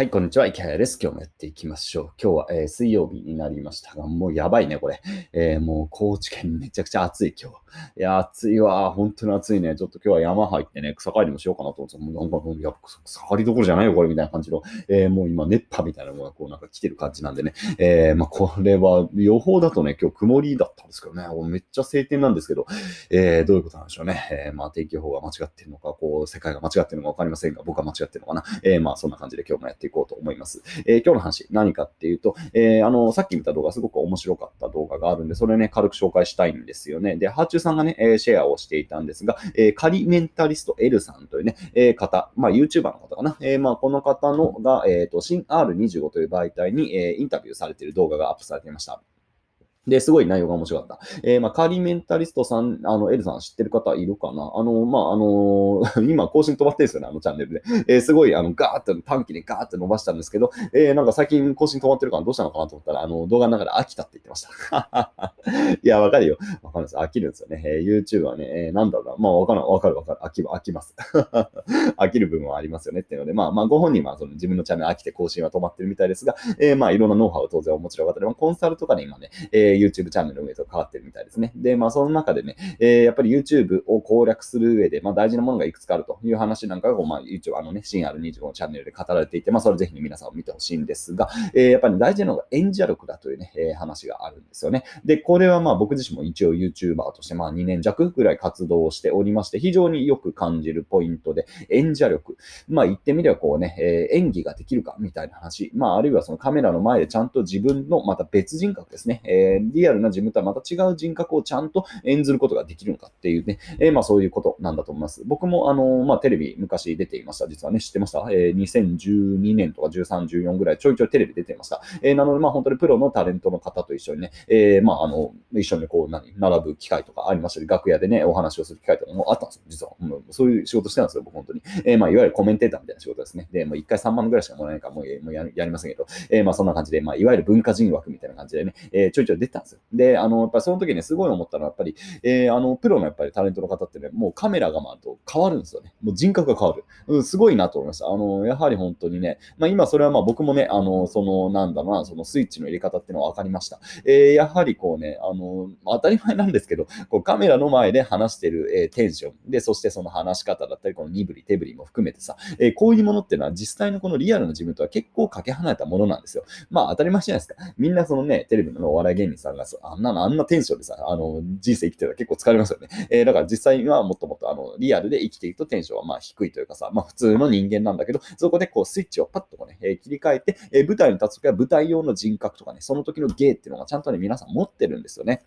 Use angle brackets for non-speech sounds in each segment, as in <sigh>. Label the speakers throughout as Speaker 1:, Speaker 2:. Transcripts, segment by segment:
Speaker 1: はい、こんにちは。池谷です。今日もやっていきましょう。今日は、えー、水曜日になりましたが、もうやばいね、これ。えー、もう高知県めちゃくちゃ暑い今日。いや、暑いわ。本当に暑いね。ちょっと今日は山入ってね、草刈りもしようかなと思ってもうなんかもう、や草刈りどころじゃないよ、これ、みたいな感じの。えー、もう今、熱波みたいなのがこうなんか来てる感じなんでね。え、まあ、これは予報だとね、今日曇りだったんですけどね。めっちゃ晴天なんですけど、え、どういうことなんでしょうね。え、まあ、天気予報が間違ってるのか、こう、世界が間違ってるのかわかりませんが、僕は間違ってるのかな。え、まあ、そんな感じで今日もやっていこうと思います。えー、今日の話、何かっていうと、えー、あの、さっき見た動画、すごく面白かった動画があるんで、それね、軽く紹介したいんですよね。で、ハーチューさんがね、え、シェアをしていたんですが、えー、カリメンタリスト L さんというね、え、方、まあ、YouTuber の方かな。え、まあ、この方のが、えっ、と、新 R25 という媒体に、え、インタビューされている動画がアップされていました。で、すごい内容が面白かった。えー、まあ、カーリーメンタリストさん、あの、エルさん知ってる方いるかな？あの、まあ、あの <laughs> 今更新止まってるんですよね、あのチャンネルで。えー、すごい、あの、ガーッと短期にガーッと伸ばしたんですけど、えー、なんか最近更新止まってるからどうしたのかなと思ったら、あの、動画の中で飽きたって言ってました。<laughs> いや、わかるよ。わかるんです飽きるんですよね。えー、YouTube はね、えー、なんだろうな。まあ、わかる、わかる、わかる。飽き、飽きます。<laughs> 飽きる部分はありますよねっていうので、まあ、まあ、ご本人はその自分のチャンネル飽きて更新は止まってるみたいですが、えー、まあ、いろんなノウハウを当然お持ちの方で、まあ、コンサルとかで今ね、えー、え YouTube チャンネル運営と変わってるみたいですね。で、まあ、その中でね、えー、やっぱり YouTube を攻略する上で、まあ、大事なものがいくつかあるという話なんかが、まあ、一応、あのね、新 R25 のチャンネルで語られていて、まあ、それぜひ、ね、皆さんを見てほしいんですが、えー、やっぱり、大事なのが演者力だというね、えー、話があるんですよね。で、これはまあ、僕自身も一応 YouTuber として、まあ、2年弱ぐらい活動をしておりまして、非常によく感じるポイントで、演者力。まあ、言ってみればこうね、えー、演技ができるかみたいな話。まあ、あるいはそのカメラの前でちゃんと自分のまた別人格ですね。えー、リアルな自分とはまた違う人格をちゃんと演ずることができるのかっていうね、えー、まあそういうことなんだと思います。僕もあの、まあテレビ昔出ていました。実はね、知ってました？えー、2012年とか13、14ぐらいちょいちょいテレビ出てました。えー、なのでまあ本当にプロのタレントの方と一緒にね、えー、まああの、一緒にこう何、並ぶ機会とかありましたり、楽屋でね、お話をする機会とかもあったんですよ、実は。うん、そういう仕事してたんですよ、僕本当に。えー、まあいわゆるコメンテーターみたいな仕事ですね。で、もう1回3万ぐらいしかもらえないからもうもうややりませんけど、えー、まあそんな感じで、まあいわゆる文化人枠みたいな感じでね、えー、ちょいちょい出てたんですよ。で、あの、やっぱりその時ね、すごい思ったのは、やっぱり、えー、あの、プロのやっぱりタレントの方ってね、もうカメラが回ると変わるんですよね。もう人格が変わる。うん、すごいなと思いました。あの、やはり本当にね、まあ今それはまあ僕もね、あの、その、なんだろうな、そのスイッチの入れ方っていうのは分かりました。えー、やはりこうね、あの、当たり前なんですけど、こうカメラの前で話してる、えー、テンション、で、そしてその話し方だったり、この身振り、手振りも含めてさ、えー、こういうものっていうのは実際のこのリアルな自分とは結構かけ離れたものなんですよ。まあ当たり前じゃないですか。みんなそのね、テレビのお笑い芸人さんがあんなの、あんなテンションでさ、あの、人生生きてたら結構疲れますよね。えー、だから実際はもっともっとあのリアルで生きていくとテンションはまあ低いというかさ、まあ普通の人間なんだけど、そこでこうスイッチをパッとこうね、えー、切り替えて、えー、舞台に立つときは舞台用の人格とかね、その時の芸っていうのがちゃんとね、皆さん持ってるんですよね。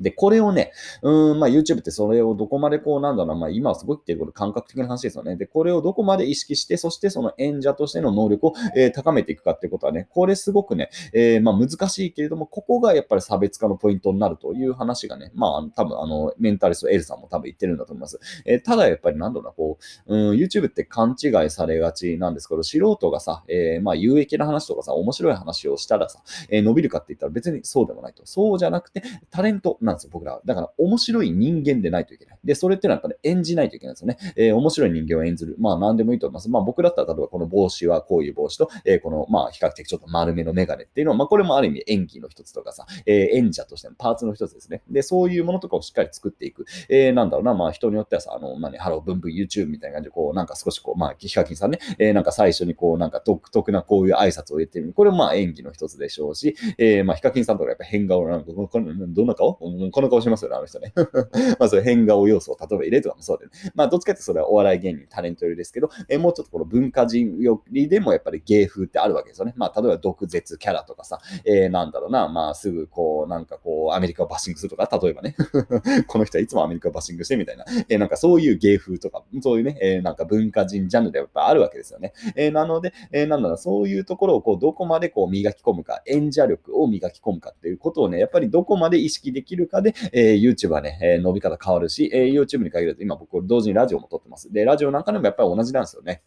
Speaker 1: で、これをね、うーん、まあ YouTube ってそれをどこまでこうなんだろうな、まあ今はすごいってること感覚的な話ですよね。で、これをどこまで意識して、そしてその演者としての能力を、えー、高めていくかってことはね、これすごくね、えー、まあ難しいけれども、ここがやっぱり差別化のポイントになるという話がね、まあ多分あの、メンタリストエルさんも多分言ってるんだと思います。えー、ただやっぱりなんだろうな、こう、うん、YouTube って勘違いされがちなんですけど、素人がさ、えー、まあ有益な話とかさ、面白い話をしたらさ、え、伸びるかって言ったら別にそうでもないと。そうじゃなくて、タレントなんですよ、僕らは。だから面白い人間でないといけない。で、それってのはやっぱり演じないといけないんですよね。えー、面白い人間を演ずる。まあ何でもいいと思います。まあ僕だったら例えばこの帽子はこういう帽子と、えー、このまあ比較的ちょっと丸めのメガネっていうのは、まあこれもある意味演技の一つとかさ、えー、演者としてのパーツの一つですね。で、そういうものとかをしっかり作っていく。えー、なんだろうな、まあ人によってはさ、あの、まあね、ハロー、ブンブン YouTube みたいな感じで、こうなんか少しこう、まあ、ヒカキンさんね、えー、なんか最初にこうなんか独特なこういう挨拶を言ってみる。これもまあ演技の一つでしょうし、えー、まあヒカキンさんとかやっぱ変顔なんか、どんな顔？この顔しますよね、あの人ね。<laughs> まあ、そういう変顔要素を例えば入れとかもそうで、ね、まあ、どっちかってそれはお笑い芸人、タレントよりですけど、え、もうちょっとこの文化人よりでもやっぱり芸風ってあるわけですよね。まあ、例えば毒舌キャラとかさ、えー、なんだろうな、まあ、すぐこう、なんかこう、アメリカをバッシングするとか、例えばね、<laughs> この人はいつもアメリカをバッシングしてみたいな、えー、なんかそういう芸風とか、そういうね、えー、なんか文化人ジャンルでやっぱあるわけですよね。えー、なので、えー、なんだろう、そういうところをこう、どこまでこう、磨き込むか、演者力を磨き込むかっていうことをね、やっぱりどこまで意識できるかで、えー、YouTube はね、えー、伸び方変わるし、えー、YouTube に限らず、今僕同時にラジオも撮ってます。で、ラジオなんかでもやっぱり同じなんですよね。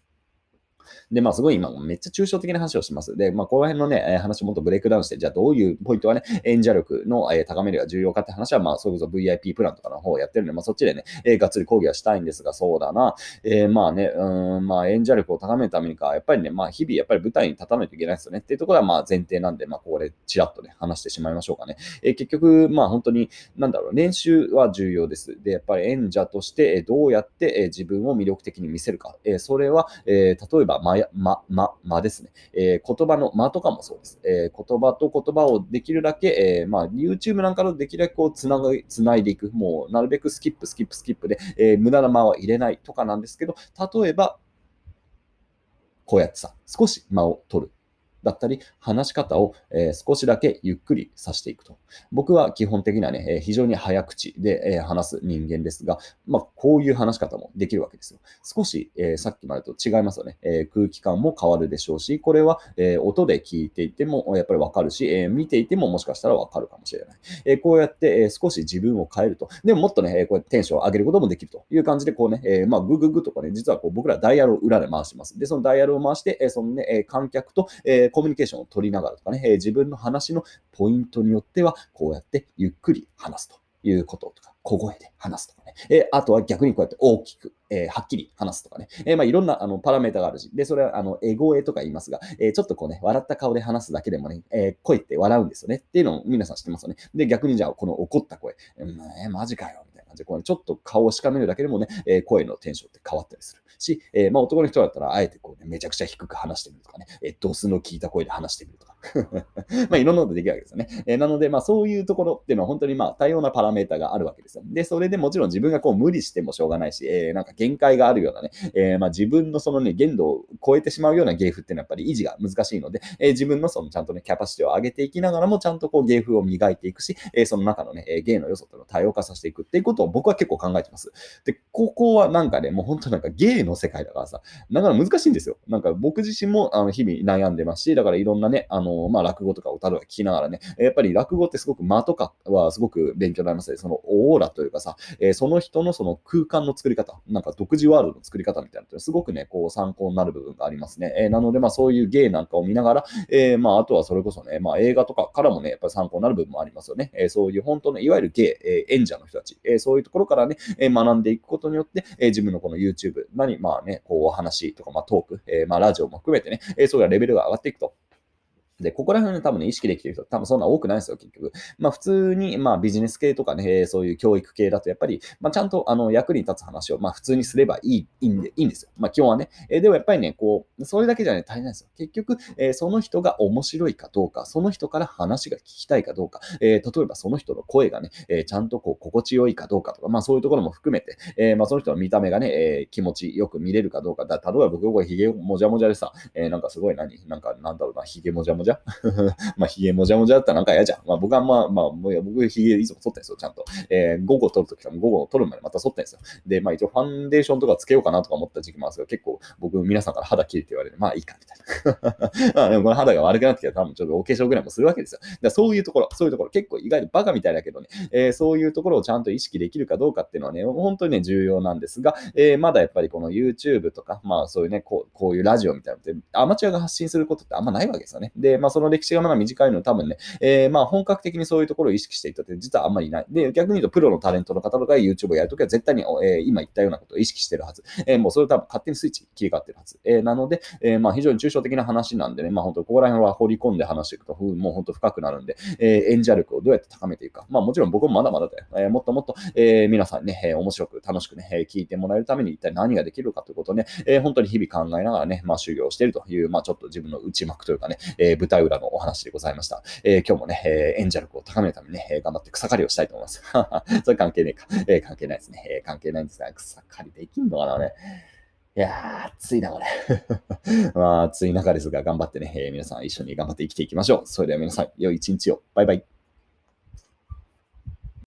Speaker 1: で、まあ、すごい今、めっちゃ抽象的な話をします。で、まあ、この辺のね、話をもっとブレイクダウンして、じゃあどういうポイントはね、演者力の高めるが重要かって話は、まあ、それこそ VIP プランとかの方をやってるんで、まあ、そっちでね、え、がっつり講義はしたいんですが、そうだな。えー、まあね、うん、まあ、演者力を高めるためにか、やっぱりね、まあ、日々、やっぱり舞台に立たないといけないですよねっていうところは、まあ、前提なんで、まあ、これ、ちらっとね、話してしまいましょうかね。えー、結局、まあ、本当に、なんだろう、練習は重要です。で、やっぱり演者として、どうやって自分を魅力的に見せるか。えー、それは、えー、例えば、ま、ま、ま、まですね。えー、言葉の間とかもそうです。えー、言葉と言葉をできるだけ、えー、まあ、YouTube なんかのできるだけこうつなぐつないでいく。もう、なるべくスキップ、スキップ、スキップで、え、無駄な間は入れないとかなんですけど、例えば、こうやってさ、少し間を取る。だったり、話し方を、え、少しだけゆっくりさせていくと。僕は基本的にはね、え、非常に早口で、え、話す人間ですが、まあ、こういう話し方もできるわけですよ。少し、えさっきまでと違いますよね、え空気感も変わるでしょうし、これは、え音で聞いていてもやっぱりわかるし、え見ていてももしかしたらわかるかもしれない。えこうやって、え少し自分を変えると。でももっとね、えこうやってテンションを上げることもできるという感じで、こうね、えまあ、グググとかね、実はこう僕らダイヤルを裏で回します。で、そのダイヤルを回して、えそのね、観客と、えコミュニケーションを取りながらとかね、え自分の話のポイントによっては、こうやってゆっくり話すということとか、小声で話すとかね。えあとは逆にこうやって大きく、え、はっきり話すとかね。え、まあ、いろんなあのパラメータがあるし、で、それはあのエゴエとか言いますが、え、ちょっとこうね、笑った顔で話すだけでもね、え声って笑うんですよねっていうのを皆さん知ってますよね。で、逆にじゃあこの怒った声、うん、えマジかよ、感じで、このちょっと顔をしかめるだけでもね、え声のテンションって変わったりする。し、えまあ、男の人だったら、あえてこうね、めちゃくちゃ低く話してみるとかね、えドスの効いた声で話してみるとか。<laughs> まあ、いろんなことできるわけですよね。え、なので、まあ、そういうところっていうのは本当にまあ、多様なパラメータがあるわけですよ。で、それでもちろん自分がこう無理してもしょうがないし、えー、なんか限界があるようなね、えー、まあ、自分のそのね、限度を超えてしまうような芸風っていうのはやっぱり維持が難しいので、え自分のそのちゃんとね、キャパシティを上げていきながらも、ちゃんとこう芸風を磨いていくし、えその中のね、芸の要素っていうのを多様化させていくっていうことを僕は結構考えてます。で、ここはなんかね、もう本当なんか芸の世界だからさ、なかなか難しいんですよ。なんか僕自身もあの日々悩んでますし、だからいろんなね、あの、まあ、落語とかを例えば聞きながらね、やっぱり落語ってすごく間とかはすごく勉強になりますね。そのオーラというかさ、えー、その人のその空間の作り方、なんか独自ワールドの作り方みたいなのってすごくね、こう参考になる部分がありますね。えー、なので、まあそういう芸なんかを見ながら、えー、まああとはそれこそね、まあ映画とかからもね、やっぱり参考になる部分もありますよね。えそういう本当のいわゆる芸、え演者の人たち、えそうそういうところからね、え学んでいくことによって、え自分のこの YouTube、何、まあね、こうお話とか、まあトーク、えまあラジオも含めてね、えそういうレベルが上がっていくと。で、ここら辺多分ね、意識できてる人、多分そんな多くないですよ、結局。まあ普通に、まあビジネス系とかね、そういう教育系だと、やっぱり、まあちゃんとあの役に立つ話を、まあ普通にすればいい、いいんで、いいんですよ。まあ基本はね。えー、でもやっぱりね、こう、それだけじゃね、足りないですよ。結局、えー、その人が面白いかどうか、その人から話が聞きたいかどうか、えー、例えばその人の声がね、え、ちゃんとこう、心地よいかどうかとか、まあそういうところも含めて、え、まあその人の見た目がね、え、気持ちよく見れるかどうか。だ例えば僕、これヒゲもじゃもじゃでさ、え、なんかすごい何なんかなんだろうな、ヒゲもじゃもじゃ <laughs> まあ、髭もじゃもじゃだったらなんか嫌じゃん。まあ、僕はまあ、まあ、僕、髭いつも剃ってんですよ、ちゃんと。えー、午後撮るときは午後撮るまでまた剃ってんですよ。で、まあ、一応ファンデーションとかつけようかなとか思った時期もあるんですけど、結構僕、皆さんから肌切れて言われて、まあいいか、みたいな。<laughs> まあ、でもこの肌が悪くなってきたら多分ちょっとお化粧ぐらいもするわけですよ。だそういうところ、そういうところ、結構意外とバカみたいだけどね、えー、そういうところをちゃんと意識できるかどうかっていうのはね、本当にね、重要なんですが、えー、まだやっぱりこの YouTube とか、まあそういうね、こうこういうラジオみたいなのって、アマチュアが発信することってあんまないわけですよね。で、まあその歴史がまだ短いの多分ね、えー、まあ本格的にそういうところを意識していたって実はあんまりいない。で、逆に言うとプロのタレントの方とか YouTube をやるときは絶対に、えー、今言ったようなことを意識してるはず。えー、もうそれ多分勝手にスイッチ切り替わってるはず。えー、なので、えー、まあ非常に抽象的な話なんでね、まあ本当ここら辺は掘り込んで話していくと、もう本当深くなるんで、えー、演者力をどうやって高めていくか。まあもちろん僕もまだまだだよ。えー、もっともっと、えー、皆さんね、えー、面白く楽しくね、えー、聞いてもらえるために一体何ができるかということをね、えー、本当に日々考えながらね、まあ修行してるという、まあちょっと自分の内幕というかね、えー、舞台裏のお話でございました。え、今日もね、えー、演者力を高めるためにね、え頑張って草刈りをしたいと思います。<laughs> それ関係ねえか。え、関係ないですね。え、関係ないんですが、草刈りできんのかな、ね。いやー、暑いな、これ。<laughs> まあ、暑い中ですが、頑張ってね、え、皆さん一緒に頑張って生きていきましょう。それでは皆さん、良い一日を。バイバイ。